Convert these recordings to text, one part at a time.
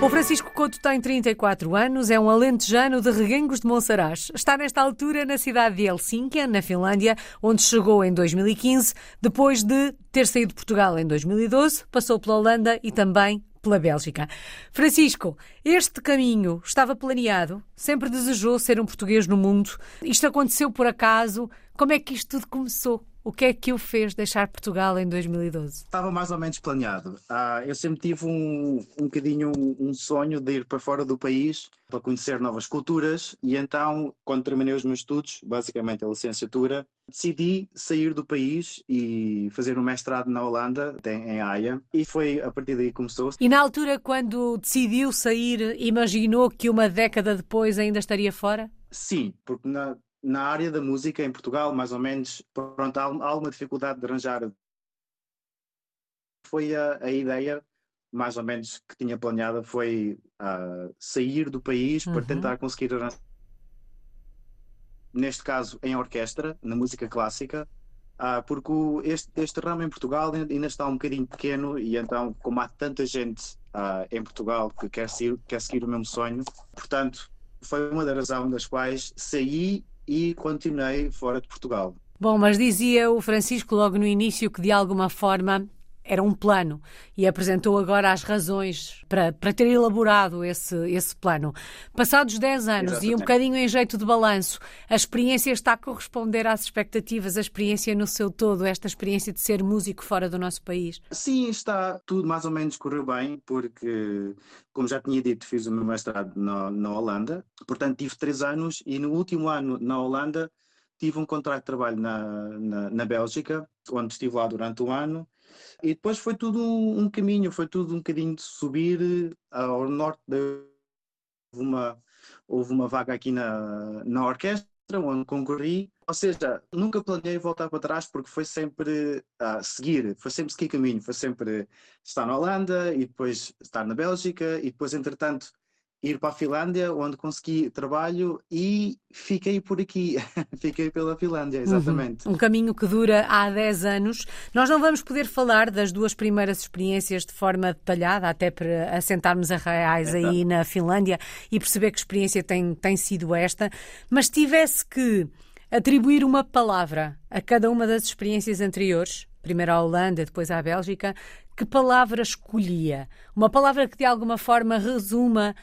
O Francisco Couto tem 34 anos, é um alentejano de Reguengos de Monsaraz. Está nesta altura na cidade de Helsínquia, na Finlândia, onde chegou em 2015, depois de ter saído de Portugal em 2012, passou pela Holanda e também pela Bélgica. Francisco, este caminho estava planeado? Sempre desejou ser um português no mundo? Isto aconteceu por acaso? Como é que isto tudo começou? O que é que o fez deixar Portugal em 2012? Estava mais ou menos planeado. Ah, eu sempre tive um, um bocadinho um sonho de ir para fora do país para conhecer novas culturas e então, quando terminei os meus estudos, basicamente a licenciatura, decidi sair do país e fazer um mestrado na Holanda, em Haia, e foi a partir daí que começou. E na altura, quando decidiu sair, imaginou que uma década depois ainda estaria fora? Sim, porque na, na área da música em Portugal, mais ou menos, pronto, há, há alguma dificuldade de arranjar. Foi a, a, ideia, mais ou menos, que tinha planeada, foi uh, sair do país uhum. para tentar conseguir arranjar. Neste caso, em orquestra, na música clássica, uh, porque o, este, este ramo em Portugal ainda está um bocadinho pequeno e então, como há tanta gente uh, em Portugal que quer quer seguir o mesmo sonho, portanto, foi uma das razões das quais saí e continuei fora de Portugal. Bom, mas dizia o Francisco logo no início que de alguma forma era um plano e apresentou agora as razões para, para ter elaborado esse, esse plano. Passados 10 anos Exatamente. e um bocadinho em jeito de balanço, a experiência está a corresponder às expectativas, a experiência no seu todo, esta experiência de ser músico fora do nosso país? Sim, está tudo mais ou menos correu bem, porque, como já tinha dito, fiz o meu mestrado na, na Holanda, portanto tive três anos e no último ano na Holanda tive um contrato de trabalho na, na, na Bélgica, onde estive lá durante um ano e depois foi tudo um, caminho, foi tudo um bocadinho de subir eh, ao norte de uma, houve uma vaga aqui na, na orquestra onde concorri, ou seja, nunca planeei voltar para trás porque foi sempre a seguir, foi sempre seguir caminho, foi sempre estar na Holanda e depois estar na Bélgica e depois, entretanto, ir para a Finlândia, onde consegui trabalho e fiquei por aqui. fiquei pela Finlândia, exatamente. Uhum. Um caminho que dura há 10 anos. Nós não vamos poder falar das duas primeiras experiências de forma detalhada, até para assentarmos a reais é, aí na Finlândia e perceber que experiência tem, tem sido esta. Mas tivesse que atribuir uma palavra a cada uma das experiências anteriores, primeiro à Holanda, depois à Bélgica, que palavra escolhia? Uma palavra que de alguma forma resuma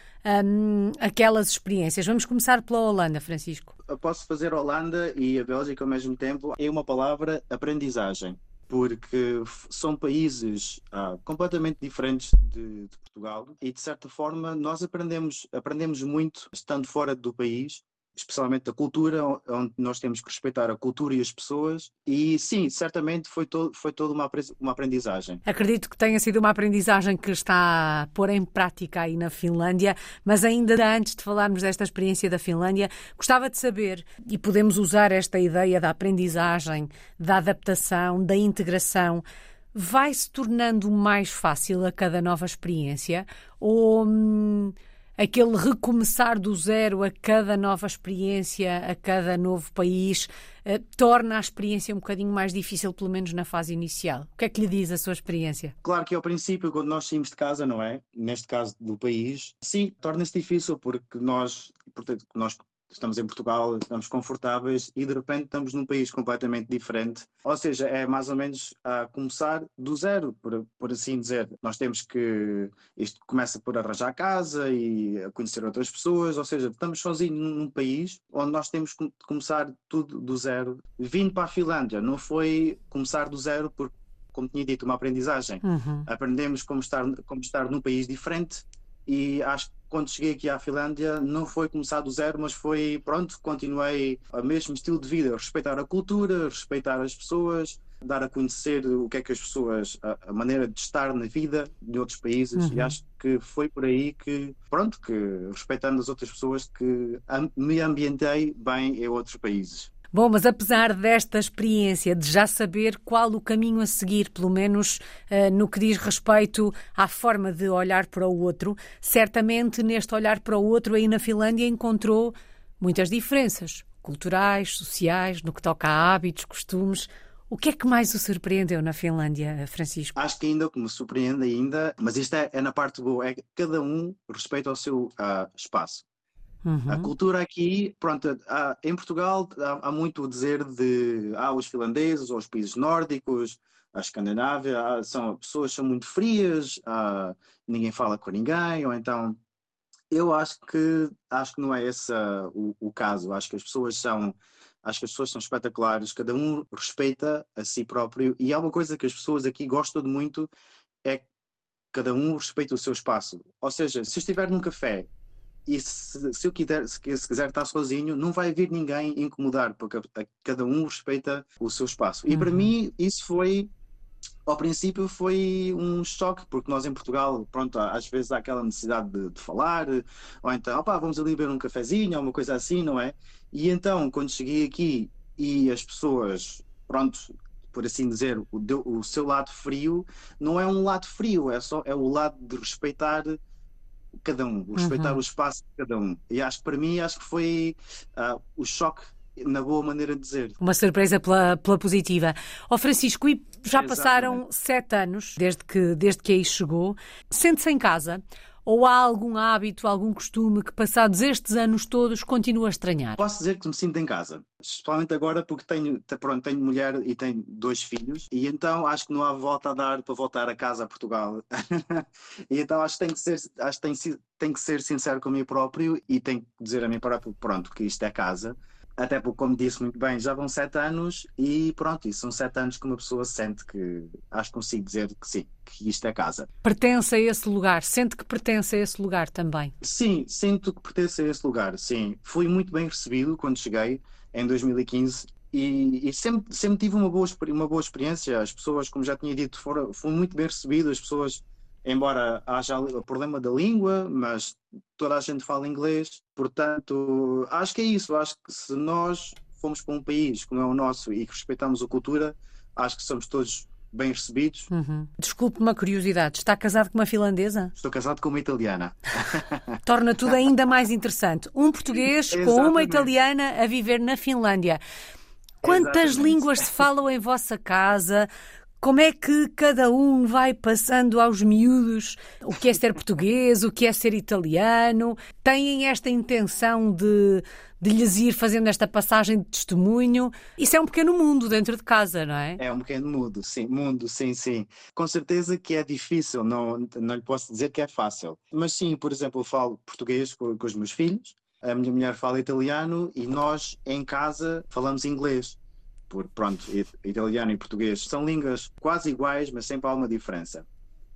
um, aquelas experiências. Vamos começar pela Holanda, Francisco. Eu posso fazer Holanda e a Bélgica ao mesmo tempo. É uma palavra aprendizagem, porque são países ah, completamente diferentes de, de Portugal e de certa forma nós aprendemos aprendemos muito estando fora do país especialmente da cultura, onde nós temos que respeitar a cultura e as pessoas. E sim, certamente foi, todo, foi toda uma, uma aprendizagem. Acredito que tenha sido uma aprendizagem que está a pôr em prática aí na Finlândia, mas ainda antes de falarmos desta experiência da Finlândia, gostava de saber, e podemos usar esta ideia da aprendizagem, da adaptação, da integração vai se tornando mais fácil a cada nova experiência? Ou hum, aquele recomeçar do zero a cada nova experiência, a cada novo país, eh, torna a experiência um bocadinho mais difícil, pelo menos na fase inicial. O que é que lhe diz a sua experiência? Claro que ao princípio, quando nós saímos de casa, não é? Neste caso do país, sim, torna-se difícil porque nós, portanto, nós estamos em Portugal, estamos confortáveis e de repente estamos num país completamente diferente. Ou seja, é mais ou menos a começar do zero, por, por assim dizer. Nós temos que. Isto começa por arranjar casa e conhecer outras pessoas, ou seja, estamos sozinhos num país onde nós temos que começar tudo do zero. Vindo para a Finlândia, não foi começar do zero porque como tinha dito, uma aprendizagem. Uhum. Aprendemos como estar, como estar num país diferente e acho quando cheguei aqui à Finlândia não foi começar do zero, mas foi pronto, continuei o mesmo estilo de vida, respeitar a cultura, respeitar as pessoas, dar a conhecer o que é que as pessoas, a, maneira de estar na vida de outros países uhum. e acho que foi por aí que, pronto, que respeitando as outras pessoas que me ambientei bem em outros países. Bom, mas apesar desta experiência de já saber qual o caminho a seguir, pelo menos uh, no que diz respeito à forma de olhar para o outro, certamente neste olhar para o outro aí na Finlândia encontrou muitas diferenças culturais, sociais, no que toca a hábitos, costumes. O que é que mais o surpreendeu na Finlândia, Francisco? Acho que ainda o que me surpreende ainda, mas isto é, é na parte boa, é que cada um respeita o seu uh, espaço. Uhum. A cultura aqui, pronto, há, em Portugal há, há, muito a dizer de ah, os finlandeses ou os países nórdicos, a Escandinávia, há, são, pessoas são muito frias, há, ninguém fala com ninguém, ou então eu acho que acho que não é esse uh, o, o, caso. Acho que as pessoas são acho que as pessoas são espetaculares, cada um respeita a si próprio e há uma coisa que as pessoas aqui gostam de muito é que cada um respeita o seu espaço. Ou seja, se estiver num café e se, se eu quiser, se, se, quiser estar sozinho, não vai vir ninguém incomodar, porque a, a, cada um respeita o seu espaço. E uhum. para mim, isso foi, ao princípio, foi um choque, porque nós em Portugal, pronto, às vezes há aquela necessidade de, de falar, ou então, opá, vamos ali beber um cafezinho, ou uma coisa assim, não é? E então, quando cheguei aqui e as pessoas, pronto, por assim dizer, o, o seu lado frio, não é um lado frio, é só é o lado de respeitar cada um, respeitar uhum. o espaço de cada um. E acho que para mim acho que foi uh, o choque na boa maneira de dizer. Uma surpresa pela, pela positiva. Ó oh, Francisco, e já passaram sete anos desde que, desde que aí chegou. Sente-se em casa ou há algum hábito, algum costume que, passados estes anos todos, continua a estranhar? Posso dizer que me sinto em casa, especialmente agora porque tenho, pronto, tenho mulher e tenho dois filhos, e então acho que não há volta a dar para voltar a casa a Portugal. e então acho que tenho que ser, acho que tenho, tenho que ser sincero com mim próprio e tenho que dizer a mim próprio, pronto, que isto é casa até porque, como disse muito bem, já vão sete anos e pronto, e são sete anos que uma pessoa sente que acho que consigo dizer que sim, que isto é casa. Pertence a esse lugar? Sente que pertence a esse lugar também? Sim, sinto que pertence a esse lugar, sim. Fui muito bem recebido quando cheguei em 2015 e, e, sempre, sempre tive uma boa, uma boa experiência. As pessoas, como já tinha dito, foram, foram muito bem recebidas. As pessoas embora haja o problema da língua, mas toda a gente fala inglês, portanto, acho que é isso. Acho que se nós fomos para um país como é o nosso e que respeitamos a cultura, acho que somos todos bem recebidos. Uhum. Desculpe uma curiosidade, está casado com uma finlandesa? Estou casado com uma italiana. Torna tudo ainda mais interessante. Um português com uma italiana a viver na Finlândia. Quantas Exatamente. línguas se falam em vossa casa? Como é que cada um vai passando aos miúdos o que é ser português, o que é ser italiano? Têm esta intenção de, de lhes ir fazendo esta passagem de testemunho? Isso é um pequeno mundo dentro de casa, não é? É um pequeno mundo, sim, mundo, sim, sim. Com certeza que é difícil, não, não lhe posso dizer que é fácil. Mas sim, por exemplo, eu falo português com, com os meus filhos, a minha mulher fala italiano e nós em casa falamos inglês por pronto, italiano e português são línguas quase iguais, mas sempre há uma diferença.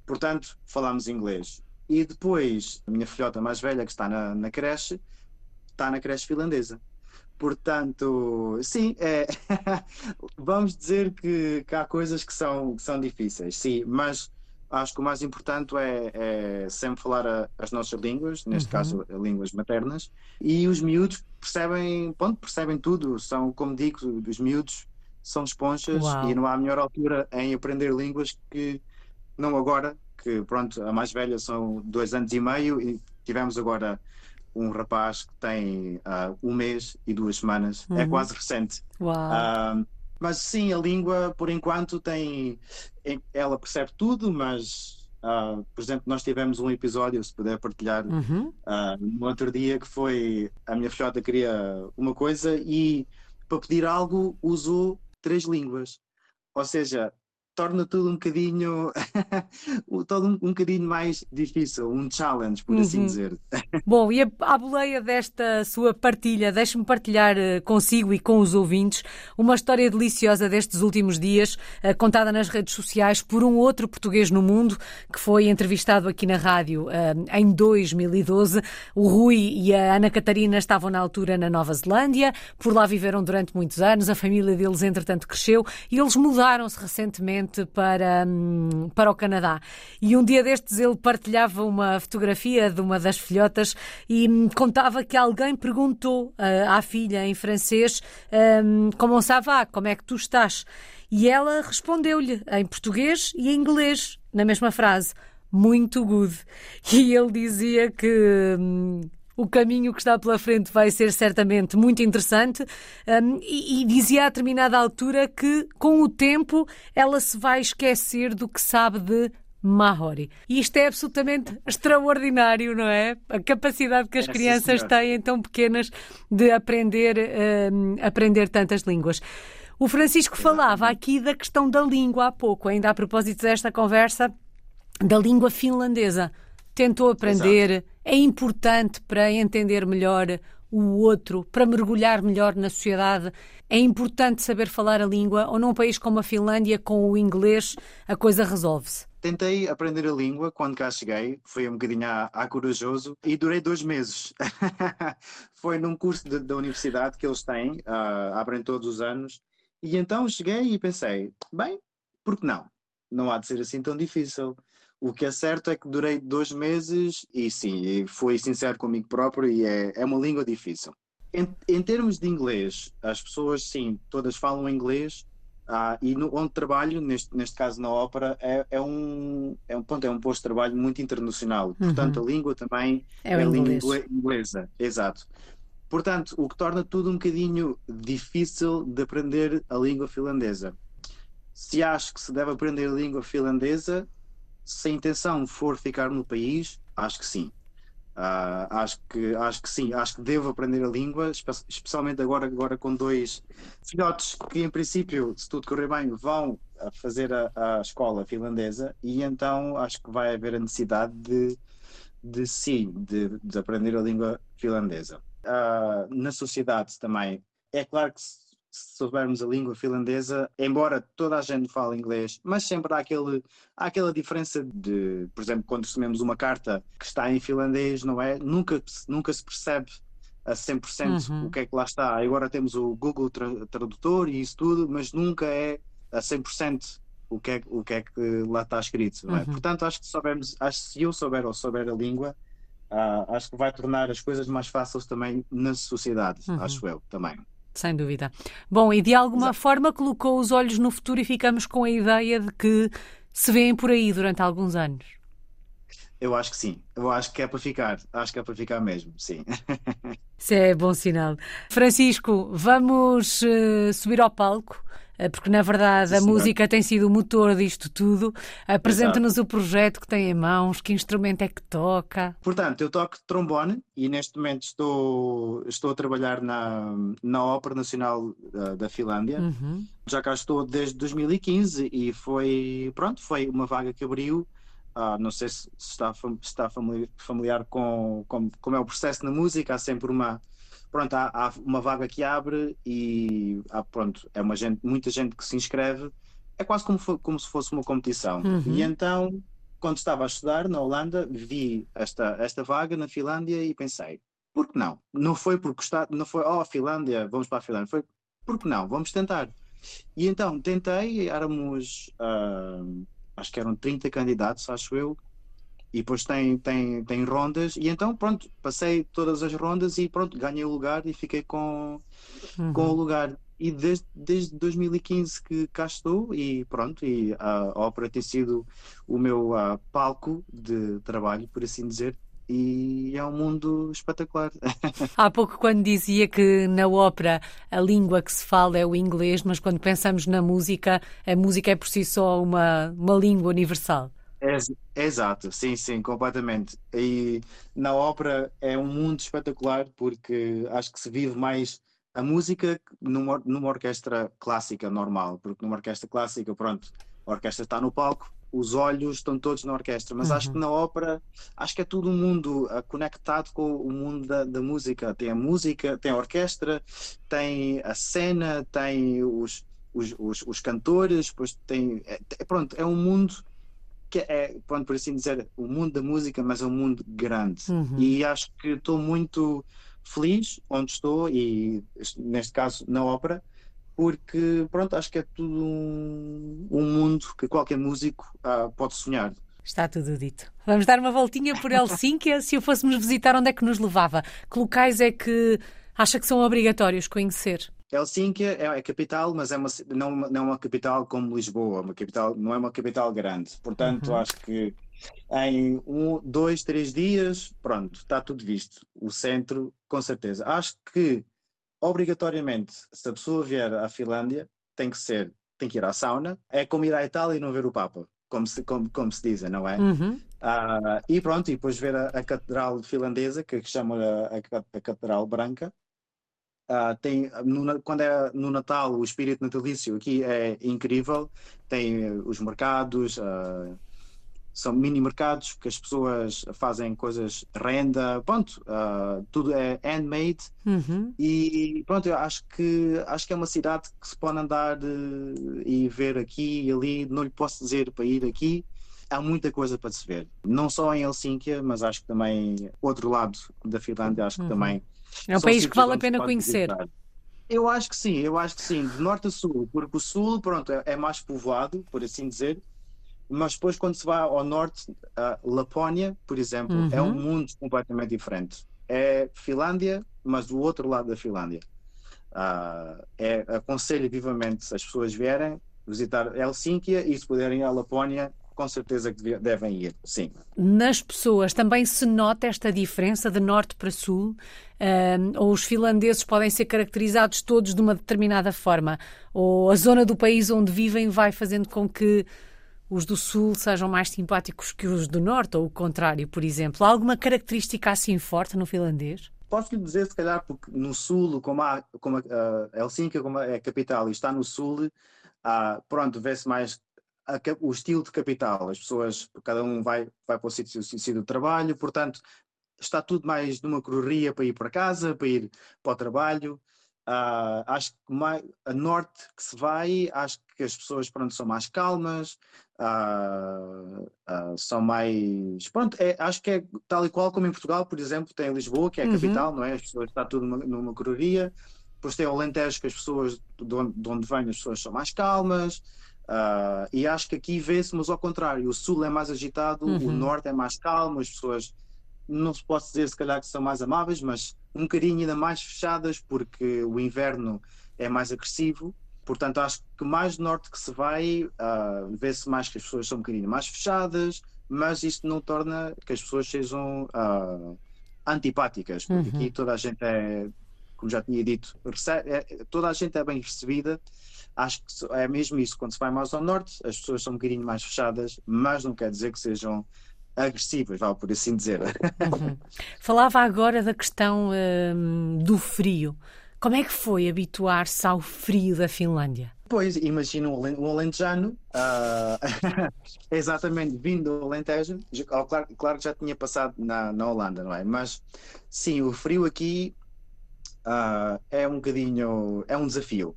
Portanto, falamos inglês. E depois, a minha filhota mais velha, que está na, na creche, está na creche finlandesa. Portanto, sim, é, vamos dizer que, que, há coisas que são, que são difíceis, sim, mas acho que o mais importante é, é sempre falar a, as nossas línguas, neste uhum. caso línguas maternas, e os miúdos percebem, ponto, percebem tudo, são, como digo, os miúdos são esponjas Uau. e não há melhor altura em aprender línguas que não agora, que pronto, a mais velha são dois anos e meio e tivemos agora um rapaz que tem uh, um mês e duas semanas, é uhum. é quase recente. Uh, mas sim, a língua, por enquanto, tem. Ela percebe tudo, mas, uh, por exemplo, nós tivemos um episódio, se puder partilhar, uhum. uh, no outro dia, que foi a minha filhota queria uma coisa e para pedir algo usou três línguas. Ou seja, torna tudo um bocadinho todo um, um bocadinho mais difícil, um challenge, por assim uhum. assim dizer. Bom, e a, a boleia desta sua partilha, deixe-me partilhar uh, consigo e com os ouvintes uma história deliciosa destes últimos dias, uh, contada nas redes sociais por um outro português no mundo que foi entrevistado aqui na rádio uh, em 2012. O Rui e a Ana Catarina estavam na altura na Nova Zelândia, por lá viveram durante muitos anos, a família deles entretanto cresceu e eles mudaram-se recentemente para, hum, para o Canadá. E um dia destes ele partilhava uma fotografia de uma das filhotas e hum, contava que alguém perguntou uh, à filha em francês um, como ça va, como é que tu estás? E ela respondeu-lhe em português e em inglês, na mesma frase, muito good. E ele dizia que hum, o caminho que está pela frente vai ser certamente muito interessante. Um, e, e dizia a determinada altura que, com o tempo, ela se vai esquecer do que sabe de Mahori. E isto é absolutamente extraordinário, não é? A capacidade que as crianças têm, tão pequenas, de aprender, aprender tantas línguas. O Francisco falava aqui da questão da língua há pouco, ainda a propósito desta conversa, da língua finlandesa. Tentou aprender, Exato. É importante para entender melhor o outro, para mergulhar melhor na sociedade. É importante saber falar a língua, ou num país como a Finlândia, com o inglês, a coisa resolve-se. Tentei aprender a língua quando cá cheguei, foi um bocadinho a, corajoso e durei dois meses. foi num curso de, da universidade que eles têm, uh, abrem todos os anos, e então cheguei e pensei, bem, por que não? Não há de ser assim tão difícil. O que é certo é que durei dois meses e sim, fui sincero comigo próprio e é, é uma língua difícil. Em, em termos de inglês, as pessoas sim, todas falam inglês ah, e no, onde trabalho, neste, neste caso na ópera, é, é, um, é, um, ponto, é um posto de trabalho muito internacional. Portanto, uhum. a língua também é, é a língua inglesa. Exato. Portanto, o que torna tudo um bocadinho difícil de aprender a língua finlandesa. Se acho que se deve aprender a língua finlandesa, se a intenção for ficar no país, acho que sim. Uh, acho, que, acho que sim, acho que devo aprender a língua, especialmente agora, agora com dois filhotes que, em princípio, se tudo correr bem, vão fazer a, a escola finlandesa e então acho que vai haver a necessidade de, de sim, de, de aprender a língua finlandesa uh, na sociedade também. É claro que se, soubermos a língua finlandesa, embora toda a gente fale inglês, mas sempre há, aquele, há aquela diferença de, por exemplo, quando recebemos uma carta que está em finlandês, não é? Nunca, nunca se percebe a 100% uhum. o que é que lá está. Agora temos o Google Tradutor e isso tudo, mas nunca é a 100% o que é, o que, é que lá está escrito. É? Uhum. Portanto, acho que soubermos, acho que se eu souber ou souber a língua, uh, acho que vai tornar as coisas mais fáceis também na sociedade, uhum. acho eu também. Sem dúvida. Bom, e de alguma Exato. forma colocou os olhos no futuro e ficamos com a ideia de que se vêem por aí durante alguns anos. Eu acho que sim. Eu acho que é para ficar. Acho que é para ficar mesmo, sim. Isso é bom sinal. Francisco, vamos uh, subir ao palco porque na verdade a música tem sido o motor disto tudo. Apresenta-nos o projeto que tem em mãos, que instrumento é que toca? Portanto, eu toco trombone e neste momento estou, estou a trabalhar na, na Ópera Nacional da, da Finlândia. Uhum. Já cá estou desde 2015 e foi, pronto, foi uma vaga que abriu. Ah, não sei se está, está familiar com, com como é o processo na música, há sempre uma, pronto, há, há, uma vaga que abre e há, pronto, é uma gente, muita gente que se inscreve, é quase como, como se fosse uma competição. Uhum. E então, quando estava a estudar na Holanda, vi esta, esta vaga na Finlândia e pensei, por que não? Não foi por gostar, não foi, oh, Finlândia, vamos para a Finlândia, foi, por que não? Vamos tentar. E então tentei, éramos, uh, acho que eram 30 candidatos, acho eu, e depois tem, tem, tem rondas, e então pronto, passei todas as rondas e pronto, ganhei o lugar e fiquei com, uhum. com o lugar. E desde, desde 2015 que cá estou e pronto, e a ópera tem sido o meu uh, palco de trabalho, por assim dizer, e é um mundo espetacular. Há pouco, quando dizia que na ópera a língua que se fala é o inglês, mas quando pensamos na música, a música é por si só uma, uma língua universal. É, exato, sim, sim, completamente. E na ópera é um mundo espetacular porque acho que se vive mais a música numa, numa orquestra clássica normal, porque numa orquestra clássica, pronto, a orquestra está no palco, os olhos estão todos na orquestra, mas uhum. acho que uhum. na ópera acho que é tudo um mundo uh, conectado com o mundo da, da, música. Tem a música, tem a orquestra, tem a cena, tem os, os, os, os cantores, depois tem. É, pronto, é um mundo que é, pronto, por assim dizer, o mundo da música, mas é um mundo grande. Uhum. E acho que estou muito feliz onde estou, e neste caso na ópera, porque pronto, acho que é tudo um, um mundo que qualquer músico uh, pode sonhar. Está tudo dito. Vamos dar uma voltinha por Helsínquia. Se o fôssemos visitar, onde é que nos levava? Que locais é que acha que são obrigatórios conhecer? Helsinki é a capital, mas é uma, não, não é uma capital como Lisboa, uma capital, não é uma capital grande. Portanto, uhum. acho que em um, dois, três dias, pronto, está tudo visto. O centro, com certeza. Acho que, obrigatoriamente, se a pessoa vier à Finlândia, tem que ser, tem que ir à sauna. É como ir à Itália e não ver o Papa, como se, como, como se diz, não é? Uhum. Uh, e pronto, e depois ver a, a catedral finlandesa, que, que chama a, a, a Catedral Branca. Uh, tem, no, quando é no Natal, o espírito natalício aqui é incrível. Tem os mercados, uh, são mini mercados que as pessoas fazem coisas renda, pronto, uh, tudo é handmade uhum. e pronto, eu acho que acho que é uma cidade que se pode andar uh, e ver aqui e ali, não lhe posso dizer para ir aqui, há muita coisa para se ver, não só em Helsínquia, mas acho que também outro lado da Finlândia, acho que uhum. também é um país que vale a pena conhecer. Visitar. Eu acho que sim, eu acho que sim, de norte a sul, porque o sul, pronto, é, é mais povoado, por assim dizer, mas depois quando se vai ao norte, a Lapónia, por exemplo, uhum. é um uhum. mundo completamente diferente. É Finlândia, mas do outro lado da Finlândia. Uh, é, aconselho vivamente se as pessoas vierem visitar Helsínquia e se puderem ir à Lapónia, com certeza que devem ir, sim. Nas pessoas também se nota esta diferença de norte para sul? Uh, ou os finlandeses podem ser caracterizados todos de uma determinada forma? Ou a zona do país onde vivem vai fazendo com que os do Sul sejam mais simpáticos que os do Norte, ou o contrário, por exemplo? Há alguma característica assim forte no finlandês? Posso lhe dizer, se calhar, porque no Sul, como, há, como a, a Helsinki como é a capital e está no Sul, ah, pronto, vê-se mais a, o estilo de capital. As pessoas, cada um vai, vai para o sítio, sítio do trabalho, portanto, está tudo mais numa correria para ir para casa, para ir para o trabalho. Uh, acho que mais, a norte que se vai, acho que as pessoas pronto, são mais calmas, uh, uh, são mais. Pronto, é, acho que é tal e qual como em Portugal, por exemplo, tem Lisboa, que é a uhum. capital, não é? As pessoas está tudo numa, numa correria. Depois tem o Alentejo, que as pessoas de onde, de onde vêm, as pessoas são mais calmas. E acho que aqui vê-se, mas ao contrário, o sul é mais agitado, uhum. o norte é mais calmo, as pessoas não se pode dizer se calhar que são mais amáveis, mas um bocadinho ainda mais fechadas, porque o inverno é mais agressivo. Portanto, acho que mais norte que se vai, uh, vê-se mais que as pessoas são um bocadinho mais fechadas, mas isto não torna que as pessoas sejam uh, antipáticas, porque uhum. aqui toda a gente é, como já tinha dito, recebe, é, toda a gente é bem recebida. Acho que é mesmo isso. Quando se vai mais ao norte, as pessoas são um bocadinho mais fechadas, mas não quer dizer que sejam agressivas, vale por assim dizer. Uhum. Falava agora da questão hum, do frio. Como é que foi habituar-se ao frio da Finlândia? Pois, imagino um alentejano, uh, exatamente vindo do Alentejo, claro, claro, que já tinha passado na, na Holanda, não é? Mas sim, o frio aqui uh, é um bocadinho, é um desafio.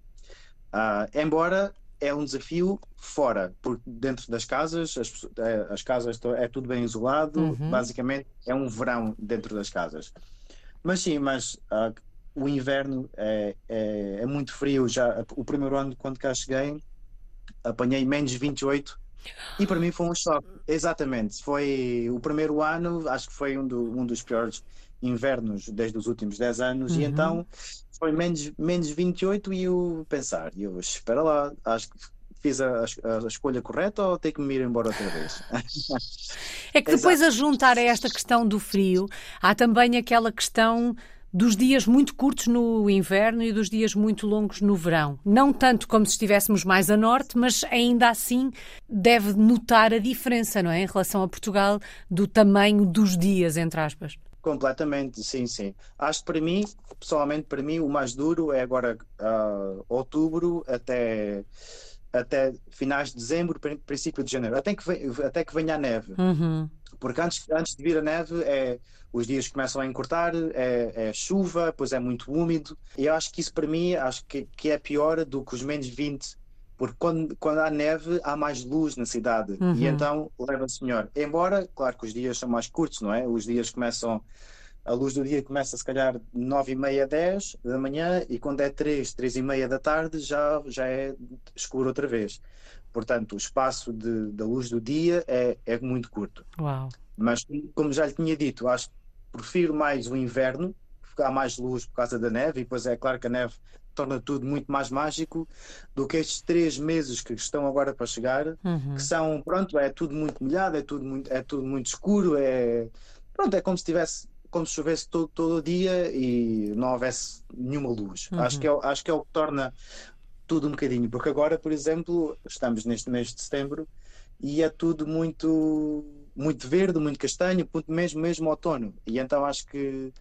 Uh, embora é um desafio fora, porque dentro das casas, as, é, as casas é tudo bem isolado, uhum. basicamente é um verão dentro das casas. Mas sim, mas uh, o inverno é, é, é, muito frio. Já o primeiro ano, quando cá cheguei, apanhei menos 28 e para mim foi um choque. Exatamente, foi o primeiro ano, acho que foi um, do, um dos piores invernos desde os últimos 10 anos, uhum. e então foi menos, menos 28 e eu pensar, eu espera lá, acho que fiz a, a, a, escolha correta ou tenho que me ir embora outra vez? é que depois Exato. a juntar a esta questão do frio, há também aquela questão dos dias muito curtos no inverno e dos dias muito longos no verão. Não tanto como se estivéssemos mais a norte, mas ainda assim deve notar a diferença, não é? Em relação a Portugal, do tamanho dos dias, entre aspas. Completamente, sim, sim. Acho que para mim, pessoalmente, para mim, o mais duro é agora uh, outubro até, até finais de dezembro, princípio de janeiro, até que, até que venha a neve. Uhum. Porque antes, antes de vir a neve, é, os dias começam a encurtar, é, é chuva, depois é muito úmido. E eu acho que isso para mim acho que, que é pior do que os menos 20 porque quando, quando há neve há mais luz na cidade uhum. e então leva-se melhor. Embora, claro que os dias são mais curtos, não é? Os dias começam, a luz do dia começa se calhar 9 e meia, 10 da manhã e quando é 3, 3 e meia da tarde já, já é escuro outra vez. Portanto, o espaço de, da luz do dia é, é muito curto. Uau. Mas, como já lhe tinha dito, acho que prefiro mais o inverno, há mais luz por causa da neve, e depois é claro que a neve torna tudo muito mais mágico do que estes três meses que estão agora para chegar, uhum. que são, pronto, é tudo muito molhado, é tudo muito, é tudo muito escuro, é, pronto, é como se tivesse como se chovesse todo, todo o dia e não houvesse nenhuma luz. Uhum. Acho, que é, acho que é o que torna tudo um bocadinho, porque agora, por exemplo, estamos neste mês de setembro e é tudo muito muito verde, muito castanho, mesmo mesmo outono. E então acho que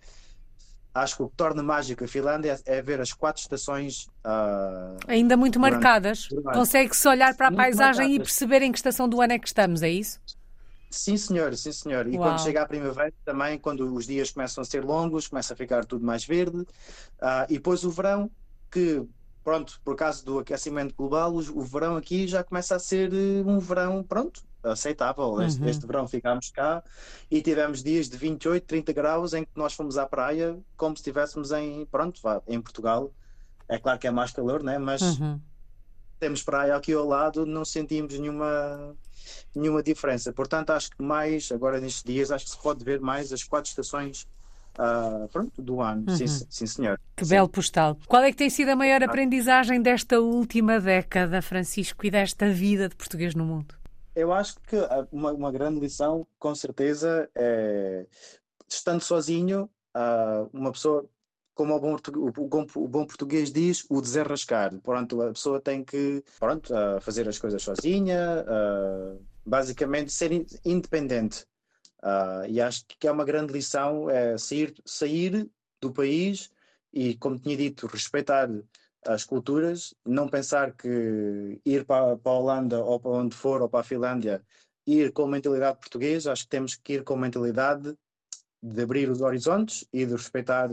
acho que o que torna mágico a Finlândia é, ver as quatro estações uh, ainda muito durante, marcadas. Consegue-se olhar para a paisagem marcadas. e perceber em que estação do ano é que estamos, é isso? Sim, senhor, sim, senhor. E Uau. quando chega a primavera também, quando os dias começam a ser longos, começa a ficar tudo mais verde. Uh, e depois o verão, que pronto, por causa do aquecimento global, o verão aqui já começa a ser eh, um verão, pronto, aceitável. Este, uhum. este, verão ficámos cá e tivemos dias de 28, 30 graus em que nós fomos à praia como se estivéssemos em, pronto, em Portugal. É claro que é mais calor, né? mas uhum. temos praia aqui ao lado, não sentimos nenhuma, nenhuma diferença. Portanto, acho que mais, agora nestes dias, acho que se pode ver mais as quatro estações Uh, pronto, do ano, uhum. sim, sim, senhor. Que sim. belo postal. Qual é que tem sido a maior aprendizagem desta última década, Francisco, e desta vida de português no mundo? Eu acho que uma, uma grande lição, com certeza, é estando sozinho, uh, uma pessoa, como o bom, o, bom, português diz, o desenrascar. Pronto, a pessoa tem que pronto, fazer as coisas sozinha, uh, basicamente ser independente. e acho que é uma grande lição é sair, sair do país e, como tinha dito, respeitar as culturas, não pensar que ir para, para a Holanda ou para onde for, ou para a Finlândia, ir com mentalidade portuguesa, acho que temos que ir com mentalidade de abrir os horizontes e de respeitar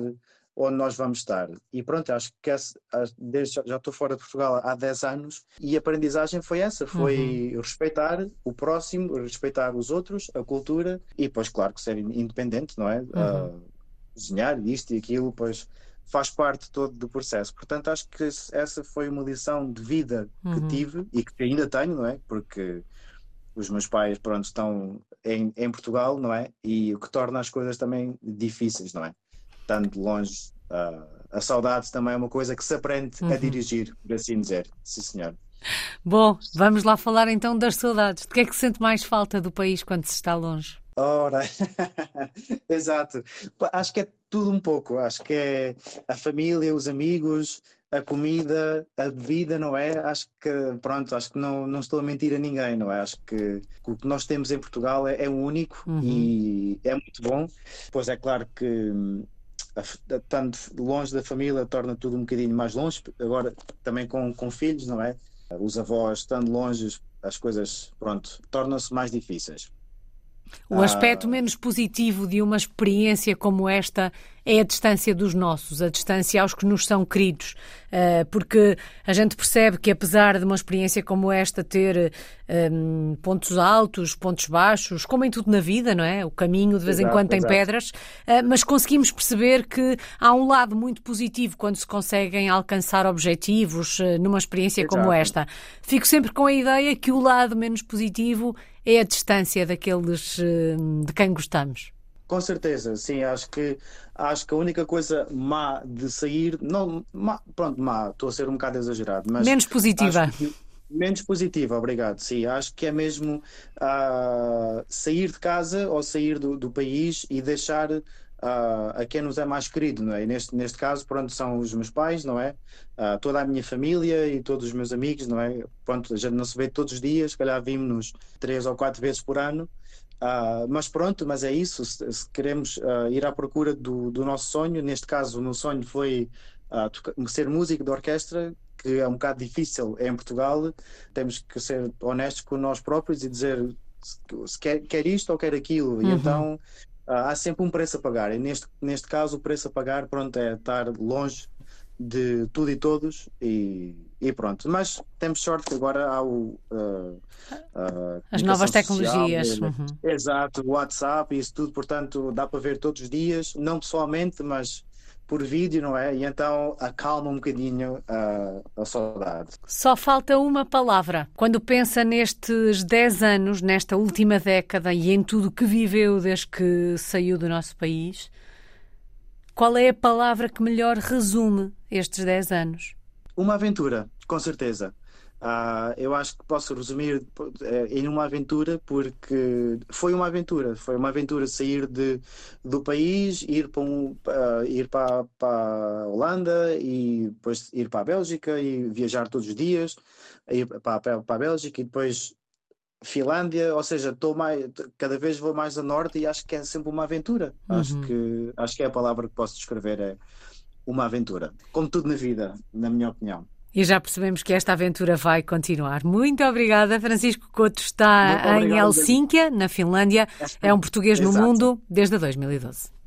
onde nós vamos estar. E pronto, acho que esse, desde, já estou fora de Portugal há 10 anos e a aprendizagem foi essa, foi uhum. respeitar o próximo, respeitar os outros, a cultura e depois, claro, que ser independente, não é? Uhum. Uh, cozinhar isto e aquilo, pois faz parte todo do processo. Portanto, acho que essa foi uma lição de vida que uhum. tive e que ainda tenho, não é? Porque os meus pais, pronto, estão em, em Portugal, não é? E o que torna as coisas também difíceis, não é? Estando longe, uh, a saudade também é uma coisa que se aprende uhum. a dirigir, por assim dizer. Sim, senhor. Bom, vamos lá falar então das saudades. De que é que se sente mais falta do país quando se está longe? Ora, exato. Acho que é tudo um pouco. Acho que é a família, os amigos, a comida, a bebida, não é? Acho que, pronto, acho que não, não estou a mentir a ninguém, não é? Acho que o que nós temos em Portugal é, é único uhum. e é muito bom. Pois é claro que tanto longe da família torna tudo um bocadinho mais longe, agora também com, com filhos, não é? Os avós estando longe, as coisas, pronto, tornam-se mais difíceis. O aspecto ah. menos positivo de uma experiência como esta é a distância dos nossos, a distância aos que nos são queridos, ah, porque a gente percebe que apesar de uma experiência como esta ter um, pontos altos, pontos baixos, como em tudo na vida, não é? O caminho de vez exato, em quando tem exato. pedras, ah, mas conseguimos perceber que há um lado muito positivo quando se conseguem alcançar objetivos numa experiência exato. como esta. Fico sempre com a ideia que o lado menos positivo é a distância daqueles eh, de quem gostamos. Com certeza, sim, acho que acho que a única coisa má de sair, não, má, pronto, má, estou a ser um bocado exagerado, mas menos positiva. Que, menos positiva, obrigado. Sim, acho que é mesmo uh, sair de casa ou sair do, do país e deixar uh, a quem nos é mais querido, não é? E neste, neste caso, pronto, são os meus pais, não é? Uh, toda a minha família e todos os meus amigos, não é? Pronto, a gente não se vê todos os dias, se calhar vimos-nos três ou quatro vezes por ano, Uh, mas pronto, mas é isso. Se, se queremos uh, ir à procura do, do, nosso sonho, neste caso, o meu sonho foi ser músico de orquestra, que é um bocado difícil em Portugal. Temos que ser honestos com nós próprios e dizer se quer, quer isto ou quer aquilo. Uhum. E então há sempre um preço a pagar. E neste, neste caso, o preço a pagar pronto, é estar longe de tudo e todos e, e pronto. Mas temos sorte que agora há o. Uh, uh, As novas tecnologias. Social, uhum. Exato, o WhatsApp e isso tudo, portanto, dá para ver todos os dias, não pessoalmente, mas por vídeo, não é? E então acalma um bocadinho a, a saudade. Só falta uma palavra. Quando pensa nestes 10 anos, nesta última década e em tudo que viveu desde que saiu do nosso país, qual é a palavra que melhor resume estes 10 anos? Uma aventura, com certeza. Uh, eu acho que posso resumir uh, em uma aventura porque foi uma aventura, foi uma aventura sair de, do país, ir para, um, uh, ir para, para a Holanda e depois ir para a Bélgica e viajar todos os dias, ir para, para, para a Bélgica e depois Finlândia, ou seja, estou mais, cada vez vou mais a norte e acho que é sempre uma aventura. Uhum. Acho, que, acho que é a palavra que posso descrever, é uma aventura. Como tudo na vida, na minha opinião. E já percebemos que esta aventura vai continuar. Muito obrigada. Francisco Couto está em Helsínquia, na Finlândia. É um português no mundo desde 2012.